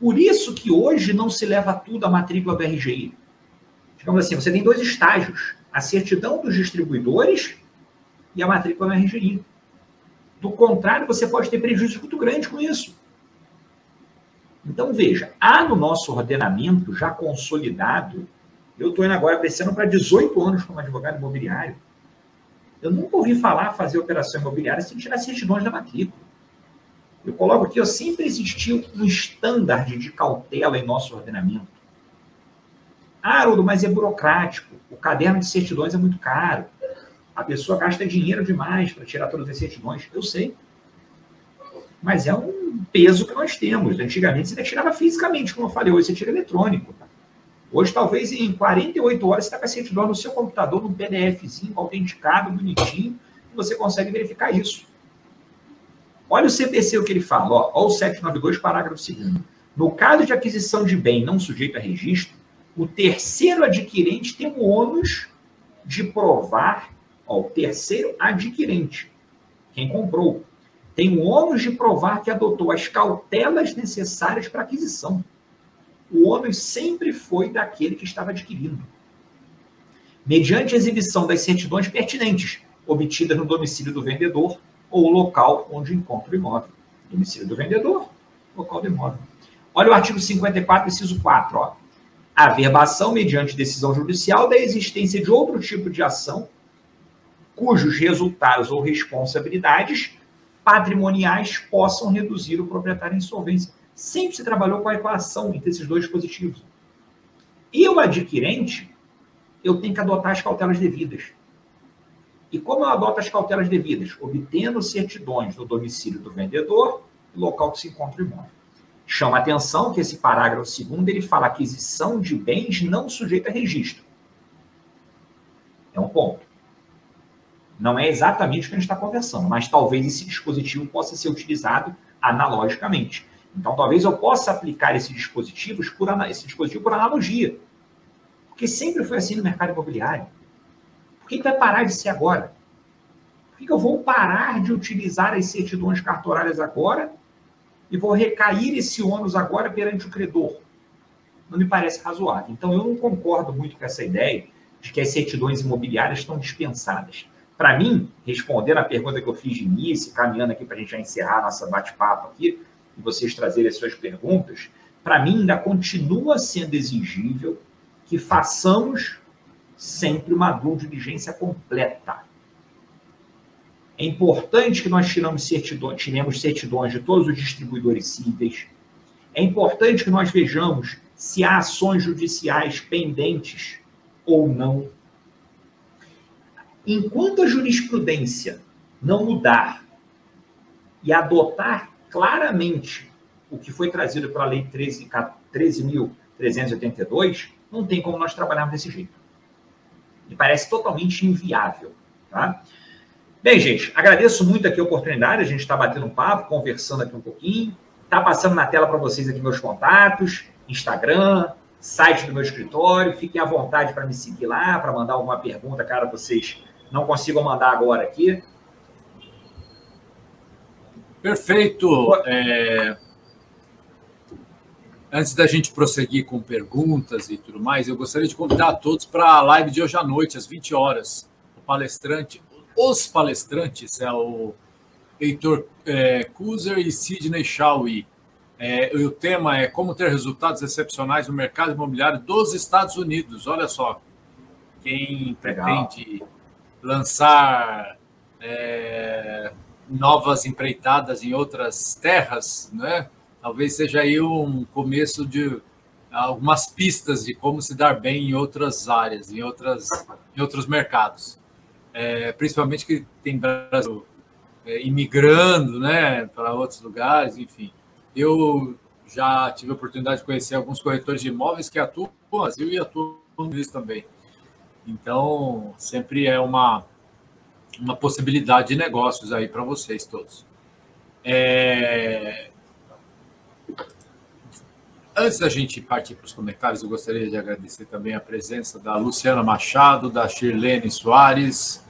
Por isso que hoje não se leva tudo à matrícula do RGI. Digamos assim, você tem dois estágios: a certidão dos distribuidores e a matrícula do RGI. Do contrário, você pode ter prejuízo muito grande com isso. Então, veja, há no nosso ordenamento já consolidado, eu estou indo agora crescendo para 18 anos como advogado imobiliário. Eu nunca ouvi falar fazer operação imobiliária sem tirar certidões da matrícula. Eu coloco aqui, ó, sempre existiu um estándar de cautela em nosso ordenamento. Ah, Haroldo, mas é burocrático. O caderno de certidões é muito caro. A pessoa gasta dinheiro demais para tirar todas as certidões. Eu sei. Mas é um peso que nós temos. Antigamente você tirava fisicamente, como eu falei, hoje você tira eletrônico. Hoje, talvez em 48 horas, você está com a certidão no seu computador, num PDFzinho, autenticado, bonitinho, e você consegue verificar isso. Olha o CPC o que ele fala, ó, ó o 792, parágrafo 2 No caso de aquisição de bem não sujeito a registro, o terceiro adquirente tem o ônus de provar, ó, o terceiro adquirente, quem comprou, tem o ônus de provar que adotou as cautelas necessárias para aquisição. O ônus sempre foi daquele que estava adquirindo. Mediante exibição das certidões pertinentes, obtidas no domicílio do vendedor ou local onde encontra o imóvel. Domicílio do vendedor, local do imóvel. Olha o artigo 54, inciso 4. Ó. A verbação, mediante decisão judicial, da existência de outro tipo de ação cujos resultados ou responsabilidades patrimoniais possam reduzir o proprietário em insolvência. Sempre se trabalhou com a equação entre esses dois dispositivos. E o adquirente, eu tenho que adotar as cautelas devidas. E como eu adoto as cautelas devidas? Obtendo certidões no domicílio do vendedor e local que se encontra o imóvel. Chama atenção que esse parágrafo segundo ele fala aquisição de bens não sujeita a registro. É um ponto. Não é exatamente o que a gente está conversando, mas talvez esse dispositivo possa ser utilizado analogicamente. Então, talvez eu possa aplicar por, esse dispositivo por analogia. Porque sempre foi assim no mercado imobiliário. Por que, vai parar de ser agora? Por que, eu vou parar de utilizar as certidões cartorárias agora e vou recair esse ônus agora perante o credor? Não me parece razoável. Então, eu não concordo muito com essa ideia de que as certidões imobiliárias estão dispensadas. Para mim, respondendo a pergunta que eu fiz de início, caminhando aqui para a gente já encerrar nossa bate-papo aqui, e vocês trazerem as suas perguntas, para mim ainda continua sendo exigível que façamos sempre uma due diligência completa. É importante que nós tiramos certidões, tiremos certidões de todos os distribuidores cíveis. É importante que nós vejamos se há ações judiciais pendentes ou não. Enquanto a jurisprudência não mudar e adotar claramente o que foi trazido pela Lei 13.382, não tem como nós trabalharmos desse jeito. Me parece totalmente inviável. Tá? Bem, gente, agradeço muito aqui a oportunidade. A gente está batendo um papo, conversando aqui um pouquinho. Está passando na tela para vocês aqui meus contatos, Instagram, site do meu escritório. Fiquem à vontade para me seguir lá, para mandar alguma pergunta, cara, vocês não consigam mandar agora aqui. Perfeito. É... Antes da gente prosseguir com perguntas e tudo mais, eu gostaria de convidar a todos para a live de hoje à noite, às 20 horas. O palestrante, os palestrantes é o Heitor é, Kuzer e Sidney Shawi. É, o tema é como ter resultados excepcionais no mercado imobiliário dos Estados Unidos. Olha só, quem pretende lançar é, novas empreitadas em outras terras, né? Talvez seja aí um começo de algumas pistas de como se dar bem em outras áreas, em, outras, em outros mercados. É, principalmente que tem Brasil é, imigrando né, para outros lugares, enfim. Eu já tive a oportunidade de conhecer alguns corretores de imóveis que atuam no Brasil e atuam Brasil também. Então, sempre é uma, uma possibilidade de negócios aí para vocês todos. É, Antes da gente partir para os comentários, eu gostaria de agradecer também a presença da Luciana Machado, da Shirlene Soares,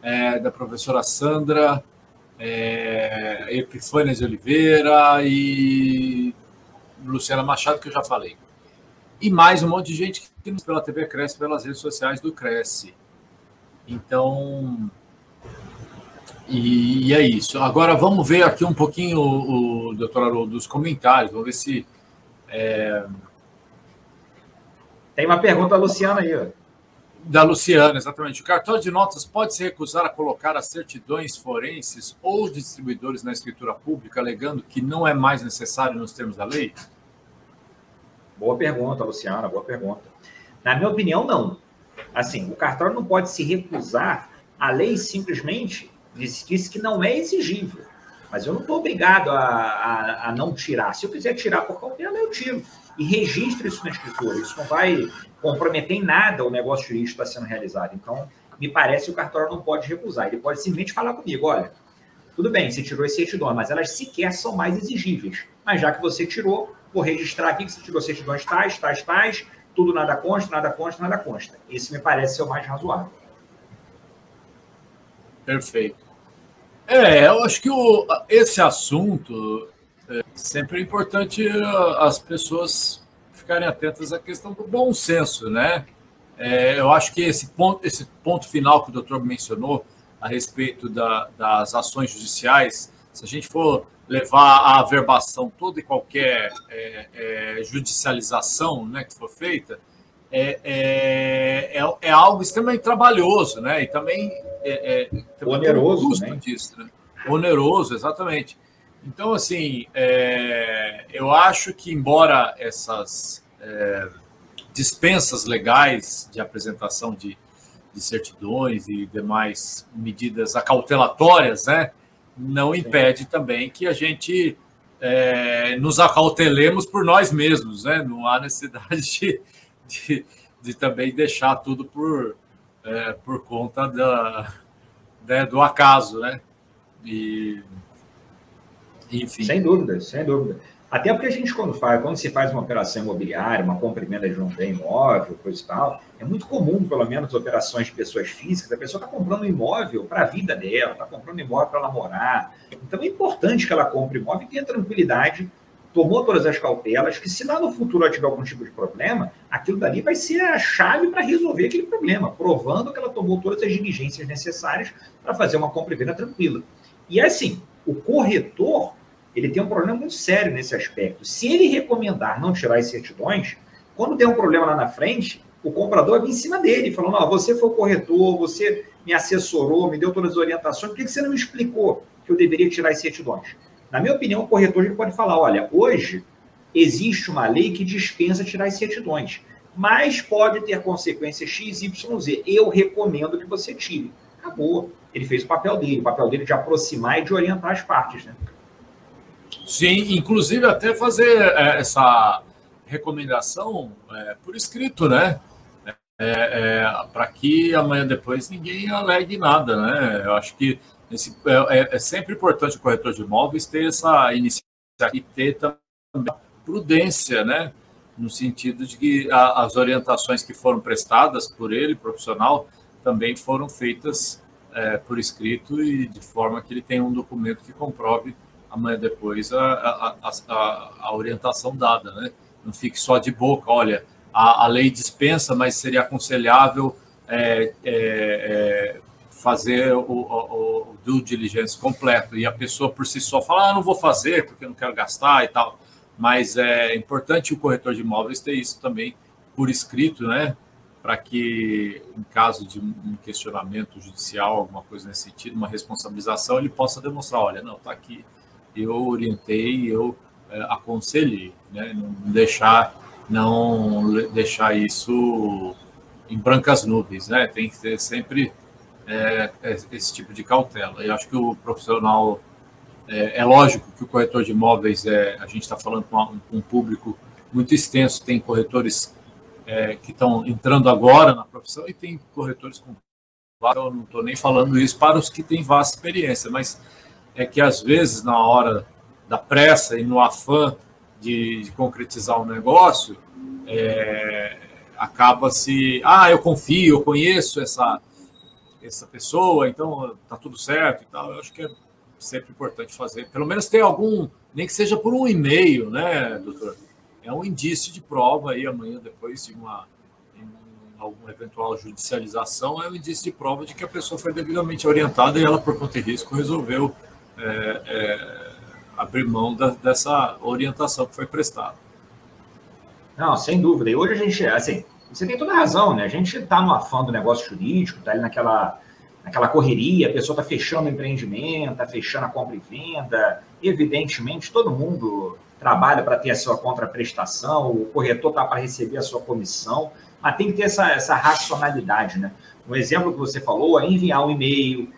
é, da professora Sandra, é, Epifânia de Oliveira e Luciana Machado, que eu já falei. E mais um monte de gente que nos pela TV Cresce, pelas redes sociais do Cresce. Então, e, e, é isso. Agora vamos ver aqui um pouquinho o, o doutor Haroldo dos comentários, vamos ver se é... Tem uma pergunta da Luciana aí. Ó. Da Luciana, exatamente. O cartório de notas pode se recusar a colocar as certidões forenses ou distribuidores na escritura pública, alegando que não é mais necessário nos termos da lei? Boa pergunta, Luciana, boa pergunta. Na minha opinião, não. Assim, o cartório não pode se recusar. A lei simplesmente diz, diz que não é exigível. Mas eu não estou obrigado a, a, a, não tirar. Se eu quiser tirar por cautela, eu tiro. E registre isso na escritura. Isso não vai comprometer em nada o negócio jurídico que está sendo realizado. Então, me parece que o cartório não pode recusar. Ele pode simplesmente falar comigo: olha, Tudo bem, você tirou esse certidões, mas elas sequer são mais exigíveis. Mas já que você tirou, vou registrar aqui que você tirou certidões tais, tais, tais, tudo nada consta, nada consta, nada consta. Esse me parece ser o mais razoável. Perfeito. É, eu acho que o, esse assunto é sempre é importante as pessoas ficarem atentas à questão do bom senso, né? É, eu acho que esse ponto, esse ponto final que o doutor mencionou a respeito da, das ações judiciais, se a gente for levar a averbação toda e qualquer é, é, judicialização né, que for feita, é, é, é, é, algo extremamente trabalhoso, né? E também, é, é também oneroso, custo né? disso, né? Oneroso, exatamente. Então, assim, é, eu acho que embora essas dispensas legais de apresentação de, de certidões e demais medidas acautelatórias, né? não impede também que a gente é, nos acautelemos por nós mesmos, né? Não há necessidade de, de, de também deixar tudo por, é, por conta da, né, do acaso, né? E, enfim. Sem dúvida, sem dúvida. Até porque a gente, quando faz, quando se faz uma operação imobiliária, uma compra e venda de um bem imóvel, coisa e tal, é muito comum, pelo menos, operações de pessoas físicas, a pessoa está comprando um imóvel para a vida dela, está comprando um imóvel para ela morar. Então é importante que ela compre imóvel e tenha tranquilidade, tomou todas as cautelas, que se lá no futuro ela tiver algum tipo de problema, aquilo dali vai ser a chave para resolver aquele problema, provando que ela tomou todas as diligências necessárias para fazer uma compra e venda tranquila. E assim, o corretor ele tem um problema muito sério nesse aspecto. Se ele recomendar não tirar as certidões, quando tem um problema lá na frente, o comprador vir em cima dele, falando: oh, você foi o corretor, você me assessorou, me deu todas as orientações, por que você não me explicou que eu deveria tirar as certidões? Na minha opinião, o corretor ele pode falar: olha, hoje existe uma lei que dispensa tirar as certidões, mas pode ter consequências X, Y, Z. Eu recomendo que você tire. Acabou. Ele fez o papel dele, o papel dele de aproximar e de orientar as partes, né? Sim, inclusive até fazer é, essa recomendação é, por escrito, né? É, é para que amanhã depois ninguém alegue nada, né? Eu acho que esse, é, é, é, sempre importante o corretor de imóveis ter essa iniciativa e ter também prudência, né? No sentido de que a, as orientações que foram prestadas por ele, profissional, também foram feitas por escrito e de forma que ele tenha um documento que comprove amanhã depois a, a, a, a, orientação dada, né? Não fique só de boca, olha, a, a lei dispensa, mas seria aconselhável é, é, é, fazer o, o, o due diligence completo e a pessoa por si só fala, ah, não vou fazer porque não quero gastar e tal. Mas é importante o corretor de imóveis ter isso também por escrito, né? Para que, em caso de um questionamento judicial, alguma coisa nesse sentido, uma responsabilização, ele possa demonstrar: olha, não, está aqui eu orientei, eu é, aconselhei, né? não deixar não deixar isso em brancas nuvens, né? Tem que ter sempre é, é esse tipo de cautela. Eu acho que o profissional é, é lógico que o corretor de imóveis é a gente está falando com um, público muito extenso, tem corretores é, que estão entrando agora na profissão e tem corretores com eu não estou nem falando isso para os que têm vasta experiência, mas é que às vezes na hora da pressa e no afã de, de concretizar um negócio, é, acaba se, ah, eu confio, eu conheço essa essa pessoa, então tá tudo certo e tal. Eu acho que é sempre importante fazer, pelo menos ter algum, nem que seja por um e-mail, né, doutor? É um indício de prova aí amanhã depois de uma alguma eventual judicialização é um indício de prova de que a pessoa foi devidamente orientada e ela por conta de risco resolveu é, é, abrir mão da, dessa orientação que foi prestada. Não, sem dúvida. E hoje a gente, assim, você tem toda a razão, né? A gente está no afã do negócio jurídico, está ali naquela, naquela correria, a pessoa está fechando o empreendimento, está fechando a compra e venda. Evidentemente, todo mundo trabalha para ter a sua contraprestação, o corretor está para receber a sua comissão, mas tem que ter essa, essa racionalidade, né? Um exemplo que você falou é enviar um e-mail,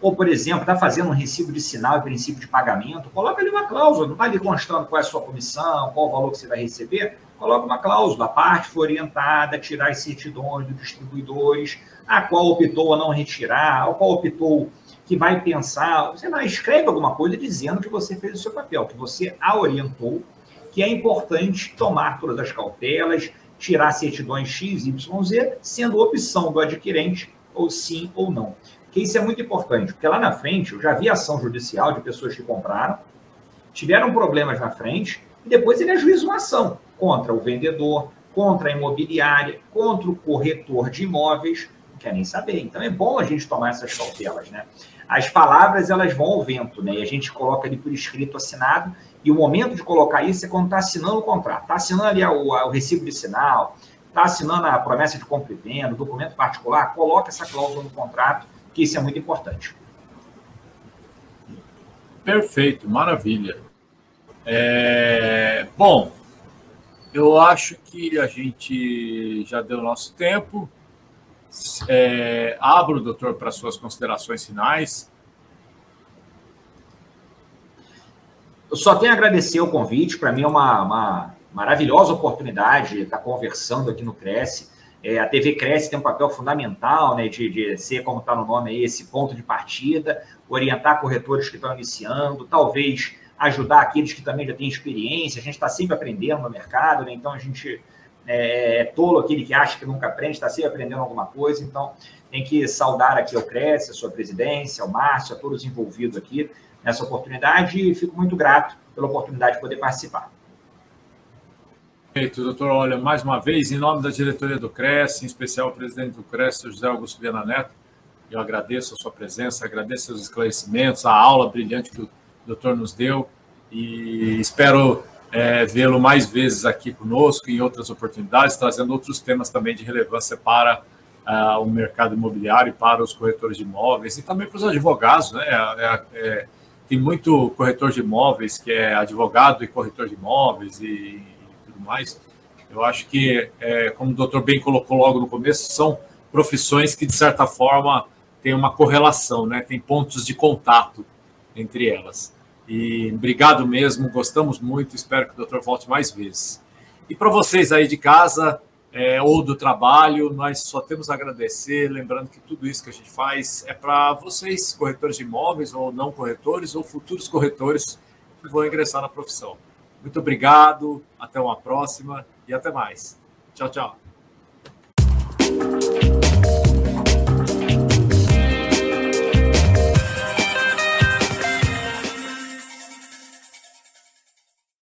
ou, por exemplo, está fazendo um recibo de sinal e princípio de pagamento, coloca ali uma cláusula, não está ali constando qual é a sua comissão, qual o valor que você vai receber, coloca uma cláusula, a parte foi orientada a tirar as certidões dos distribuidores, a qual optou a não retirar, a qual optou que vai pensar, você não escreve alguma coisa dizendo que você fez o seu papel, que você a orientou, que é importante tomar todas as cautelas, tirar certidões X, Y, Z, sendo opção do adquirente ou sim ou não. Isso é muito importante, porque lá na frente eu já vi ação judicial de pessoas que compraram, tiveram problemas na frente, e depois ele ajuiza uma ação contra o vendedor, contra a imobiliária, contra o corretor de imóveis, não quer nem saber. Então é bom a gente tomar essas cautelas, né? As palavras elas vão ao vento, né? E a gente coloca ali por escrito assinado, e o momento de colocar isso é quando está assinando o contrato. Está assinando ali o, o recibo de sinal, está assinando a promessa de compra e venda, documento particular, coloca essa cláusula no contrato, que isso é muito importante. Perfeito, maravilha. É, bom, eu acho que a gente já deu nosso tempo. É, abro, doutor, para suas considerações finais. Eu só tenho a agradecer o convite. Para mim é uma, uma, maravilhosa oportunidade estar conversando aqui no Cresce. É, a TV Cresce tem um papel fundamental né, de, de ser, como está no nome aí, esse ponto de partida, orientar corretores que estão iniciando, talvez ajudar aqueles que também já têm experiência. A gente está sempre aprendendo no mercado, né? então a gente é, é tolo aquele que acha que nunca aprende, está sempre aprendendo alguma coisa. Então tem que saudar aqui ao Cresce, a sua presidência, ao Márcio, a todos envolvidos aqui nessa oportunidade e fico muito grato pela oportunidade de poder participar. Perfeito, doutor. Olha, mais uma vez, em nome da diretoria do CRES, em especial o presidente do CRES, José Augusto Viana Neto, eu agradeço a sua presença, agradeço os esclarecimentos, a aula brilhante que o doutor nos deu e espero é, vê-lo mais vezes aqui conosco em outras oportunidades, trazendo outros temas também de relevância para uh, o mercado imobiliário, para os corretores de imóveis e também para os advogados. Né? É, é, tem muito corretor de imóveis que é advogado e corretor de imóveis e tudo mais. Eu acho que, é, como o doutor bem colocou logo no começo, são profissões que, de certa forma, têm uma correlação, né? tem pontos de contato entre elas. E obrigado mesmo, gostamos muito, espero que o doutor volte mais vezes. E para vocês aí de casa é, ou do trabalho, nós só temos a agradecer, lembrando que tudo isso que a gente faz é para vocês, corretores de imóveis ou não corretores, ou futuros corretores que vão ingressar na profissão. Muito obrigado, até uma próxima e até mais. Tchau, tchau.